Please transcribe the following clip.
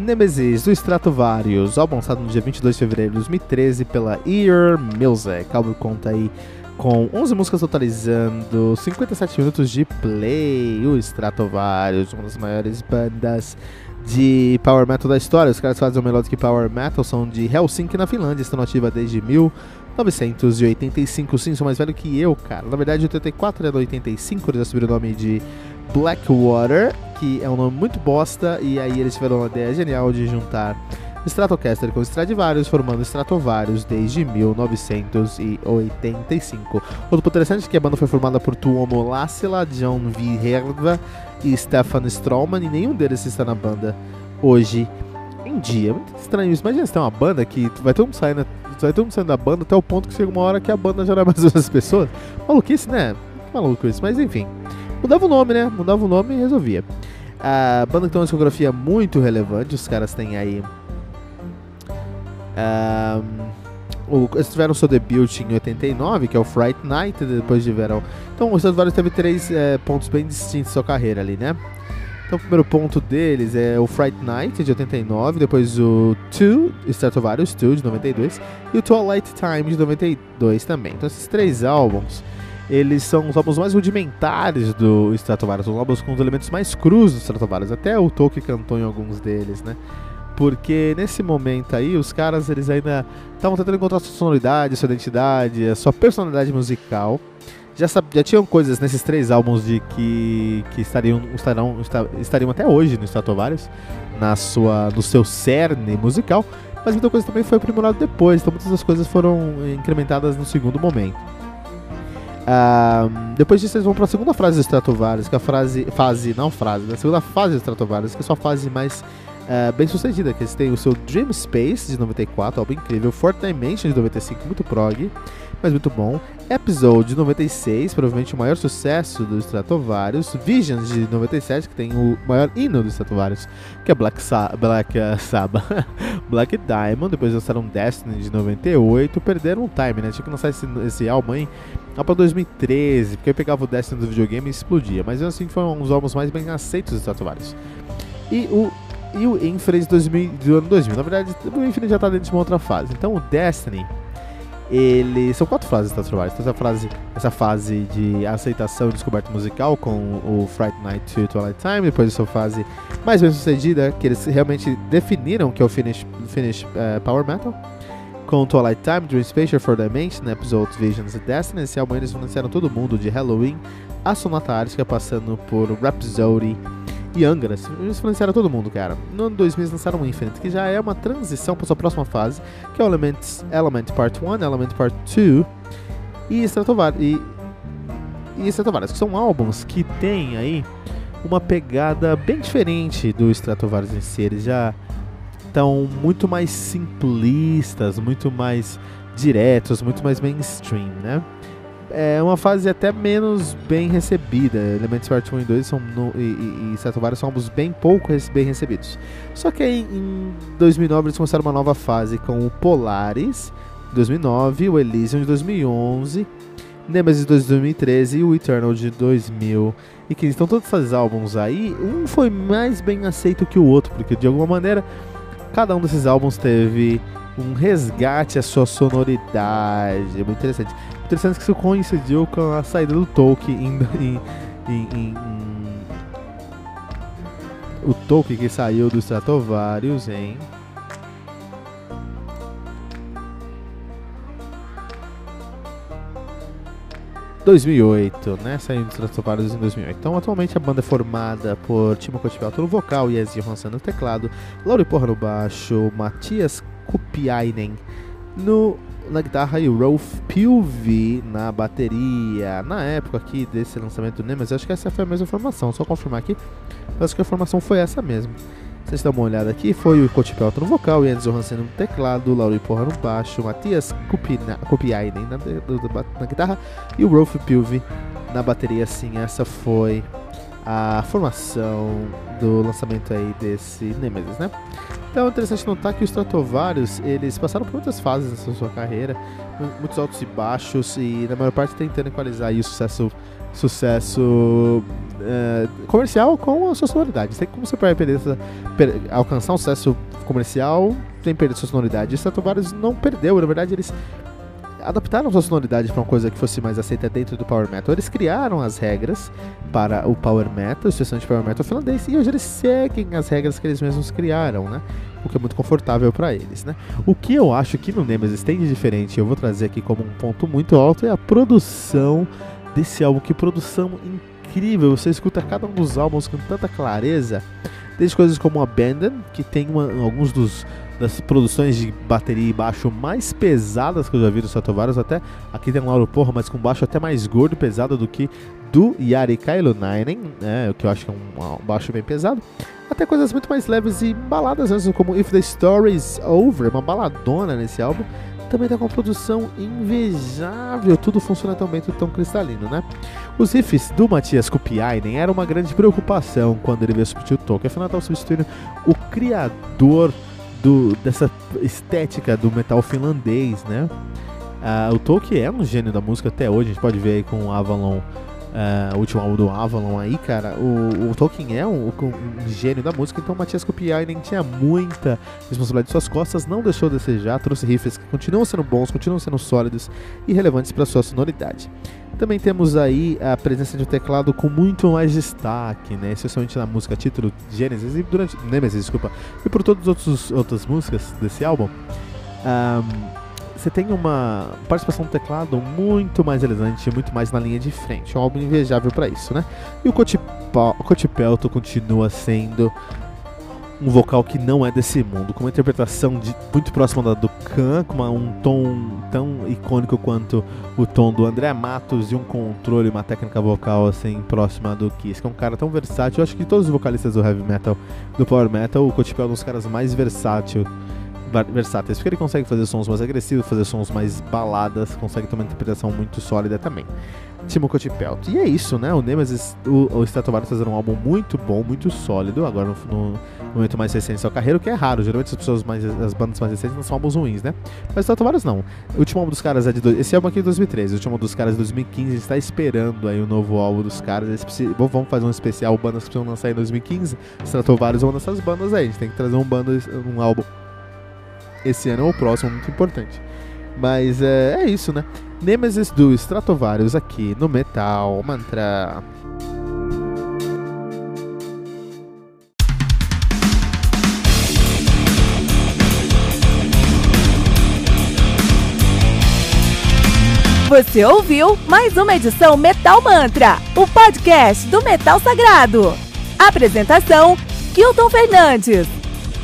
Nemesis do Stratovarius, álbum lançado no dia 22 de fevereiro de 2013 pela Ear Music. O álbum conta aí com 11 músicas totalizando 57 minutos de play. O Stratovarius, uma das maiores bandas de power metal da história. Os caras fazem o melodic power metal, são de Helsinki na Finlândia, estão ativa desde 1985. Sim, são mais velho que eu, cara. Na verdade, 84 é 85, eles já subiram o nome de Blackwater, que é um nome muito bosta, e aí eles tiveram uma ideia genial de juntar Stratocaster com Stradivarius, formando Stratovarius desde 1985. Outro interessante é que a banda foi formada por Tuomo Lassila, John Viherva e Stefan Stroman, e nenhum deles está na banda hoje em dia. Muito estranho isso. Imagina se tem uma banda que vai todo mundo saindo, vai todo mundo saindo da banda até o ponto que chega uma hora que a banda já não é mais as pessoas. Maluquice, né? Maluco isso, mas enfim. Mudava o nome, né? Mudava o nome e resolvia. A banda tem uma discografia muito relevante, os caras têm aí. Um, eles tiveram seu debut em 89, que é o Fright Night, depois tiveram. Então, o Stratovarius teve três é, pontos bem distintos em sua carreira ali, né? Então, o primeiro ponto deles é o Fright Night, de 89, depois o Two, Stratovarius 2, de 92, e o Twilight Time, de 92 também. Então, esses três álbuns eles são os álbuns mais rudimentares do Stratovarius, os álbuns com os elementos mais crus do Stratovarius. Até o Tolkien cantou em alguns deles, né? Porque nesse momento aí, os caras eles ainda estavam tentando encontrar sua sonoridade, sua identidade, a sua personalidade musical. Já, já tinham coisas nesses três álbuns de que, que estariam, estarão, estariam até hoje no Stratovarius, na sua, no seu cerne musical, mas muita coisa também foi aprimorada depois, então muitas das coisas foram incrementadas no segundo momento. Depois disso, eles vão para a segunda frase do Stratovarius, que é a frase, fase, não frase, a segunda fase do Stratovarius, que é a sua fase mais uh, bem sucedida. Que eles têm o seu Dream Space de 94, álbum incrível, Fourth Dimension de 95, muito prog, mas muito bom. Episode de 96, provavelmente o maior sucesso do Stratovarius. Visions de 97, que tem o maior hino do Stratovarius, que é Black, Sa Black uh, Sabbath. Black Diamond, depois lançaram Destiny de 98, perderam o time, né? Tinha que lançar esse, esse álbum aí pra 2013, porque eu pegava o Destiny do videogame e explodia. Mas assim foi um dos álbuns mais bem aceitos dos Stratovarius. E o e o Infinite 2000, do ano 2000. Na verdade, o Infinite já tá dentro de uma outra fase. Então o Destiny ele são quatro fases da Travis. Então, essa, frase, essa fase de aceitação e descoberta musical com o Fright Night to Twilight Time, depois essa fase mais bem sucedida, que eles realmente definiram que é o Finish, finish uh, Power Metal, com Twilight Time, Dream Space, for Dimension, Episodes, Visions e Destiny. Esse álbum eles financiaram todo mundo de Halloween a Sonata Ártica, passando por Rhapsody e Angra. Eles financiaram todo mundo, cara. No ano 2000 eles lançaram o Infinite, que já é uma transição para sua próxima fase, que é o Element, Element Part 1, Element Part 2 e Stratovarius. E, e que são álbuns que têm aí uma pegada bem diferente do Stratovarius em si. Eles já estão muito mais simplistas, muito mais diretos, muito mais mainstream, né? É uma fase até menos bem recebida. Elementos Part 1 e 2 são no, e, e, e são ambos bem pouco bem recebidos. Só que aí em 2009 eles começaram uma nova fase com o Polaris de 2009, o Elysium de 2011, Nemesis de 2013 e o Eternal de 2015. Então todos esses álbuns aí, um foi mais bem aceito que o outro, porque de alguma maneira cada um desses álbuns teve um resgate à sua sonoridade. É muito interessante. Interessante que isso coincidiu com a saída do Tolkien em, em, em, o Tolkien que saiu do Stratovarius em ...2008, né? Saindo dos Stratovarius em 2008. Então, atualmente a banda é formada por Timo Kotivelto no vocal, Jens Johansson no teclado, Lauri Porra no baixo, Matias Kupiainen no na guitarra e Rolf Pilvi na bateria. Na época aqui desse lançamento do Nemesis, acho que essa foi a mesma formação, só confirmar aqui. Acho que a formação foi essa mesmo. Vocês dão uma olhada aqui, foi o Coach Pelton no vocal, Jens Johansen no teclado, Lauri Porra no baixo, Matias Kupiainen na, na, na guitarra e o Rolf Pilvi na bateria. Sim, essa foi a formação do lançamento aí desse Nemesis, né? Então é interessante notar que os Stratovarius, eles passaram por muitas fases nessa sua carreira, muitos altos e baixos, e na maior parte tentando equalizar o sucesso, sucesso uh, comercial com a sua sonoridade. Tem como você pode perder essa, per, alcançar um sucesso comercial sem perder sua sonoridade. E Stratovarius não perdeu, na verdade eles adaptaram sua sonoridade para uma coisa que fosse mais aceita dentro do Power Metal. Eles criaram as regras para o Power Metal, especialmente Power Metal finlandês, e hoje eles seguem as regras que eles mesmos criaram, né? O que é muito confortável para eles, né? O que eu acho que no Nemesis tem de diferente, eu vou trazer aqui como um ponto muito alto, é a produção desse álbum. Que produção incrível! Você escuta cada um dos álbuns com tanta clareza, desde coisas como Abandon, que tem uma, alguns dos das produções de bateria e baixo mais pesadas que eu já vi do Stratovarius, até aqui tem um Lauro Porra, mas com baixo até mais gordo e pesado do que do Yari Kailunainen, né, que eu acho que é um, baixo bem pesado, até coisas muito mais leves e baladas mesmo, como If the Story is Over, uma baladona nesse álbum, também tá com uma produção invejável, tudo funciona tão bem, tudo tão cristalino, né? Os riffs do Matias Kupiainen eram uma grande preocupação quando ele veio substituir o Tolkien, afinal estava substituindo o criador do, dessa estética do metal finlandês, né? Uh, o Tolkien é um gênio da música até hoje, a gente pode ver aí com o Avalon, uh, o último álbum do Avalon aí, cara. O, o Tolkien é um, um, gênio da música, então o Matias Kopiainen tinha muita responsabilidade de suas costas, não deixou de desejar, trouxe riffs que continuam sendo bons, continuam sendo sólidos e relevantes para sua sonoridade. Também temos aí a presença de um teclado com muito mais destaque, né? Especialmente na música título Genesis e durante. Nemesis, desculpa. E por todas as outras músicas desse álbum. Um, você tem uma participação do teclado muito mais elegante, muito mais na linha de frente. É um álbum invejável para isso, né? E o Cotipelto continua sendo um vocal que não é desse mundo, com uma interpretação de, muito próxima da do Khan, com uma, um tom tão icônico quanto o tom do André Matos e um controle, uma técnica vocal assim próxima do Kiss, que é um cara tão versátil. Eu acho que todos os vocalistas do heavy metal, do power metal, o Kotipel é um dos caras mais versátil, versáteis, porque ele consegue fazer sons mais agressivos, fazer sons mais baladas, consegue ter uma interpretação muito sólida também. Timo Cotipelt. E é isso, né? O Nemesis, o, o Stratovarius fazendo um álbum muito bom, muito sólido, agora no, no momento mais recente da sua carreira, o que é raro. Geralmente as pessoas mais, as bandas mais recentes não são álbuns ruins, né? Mas Stratovarius não. O último álbum dos caras é de. Do... Esse álbum aqui é de 2013, o último álbum dos caras é de 2015. está esperando aí o novo álbum dos caras. Vamos fazer um especial bandas que precisam lançar em 2015. Stratovarius é uma dessas bandas aí. A gente tem que trazer um, bando, um álbum esse ano ou o próximo, muito importante. Mas é, é isso, né? Nemesis do Stratovarius aqui no Metal Mantra. Você ouviu mais uma edição Metal Mantra, o podcast do Metal Sagrado. Apresentação: Kilton Fernandes.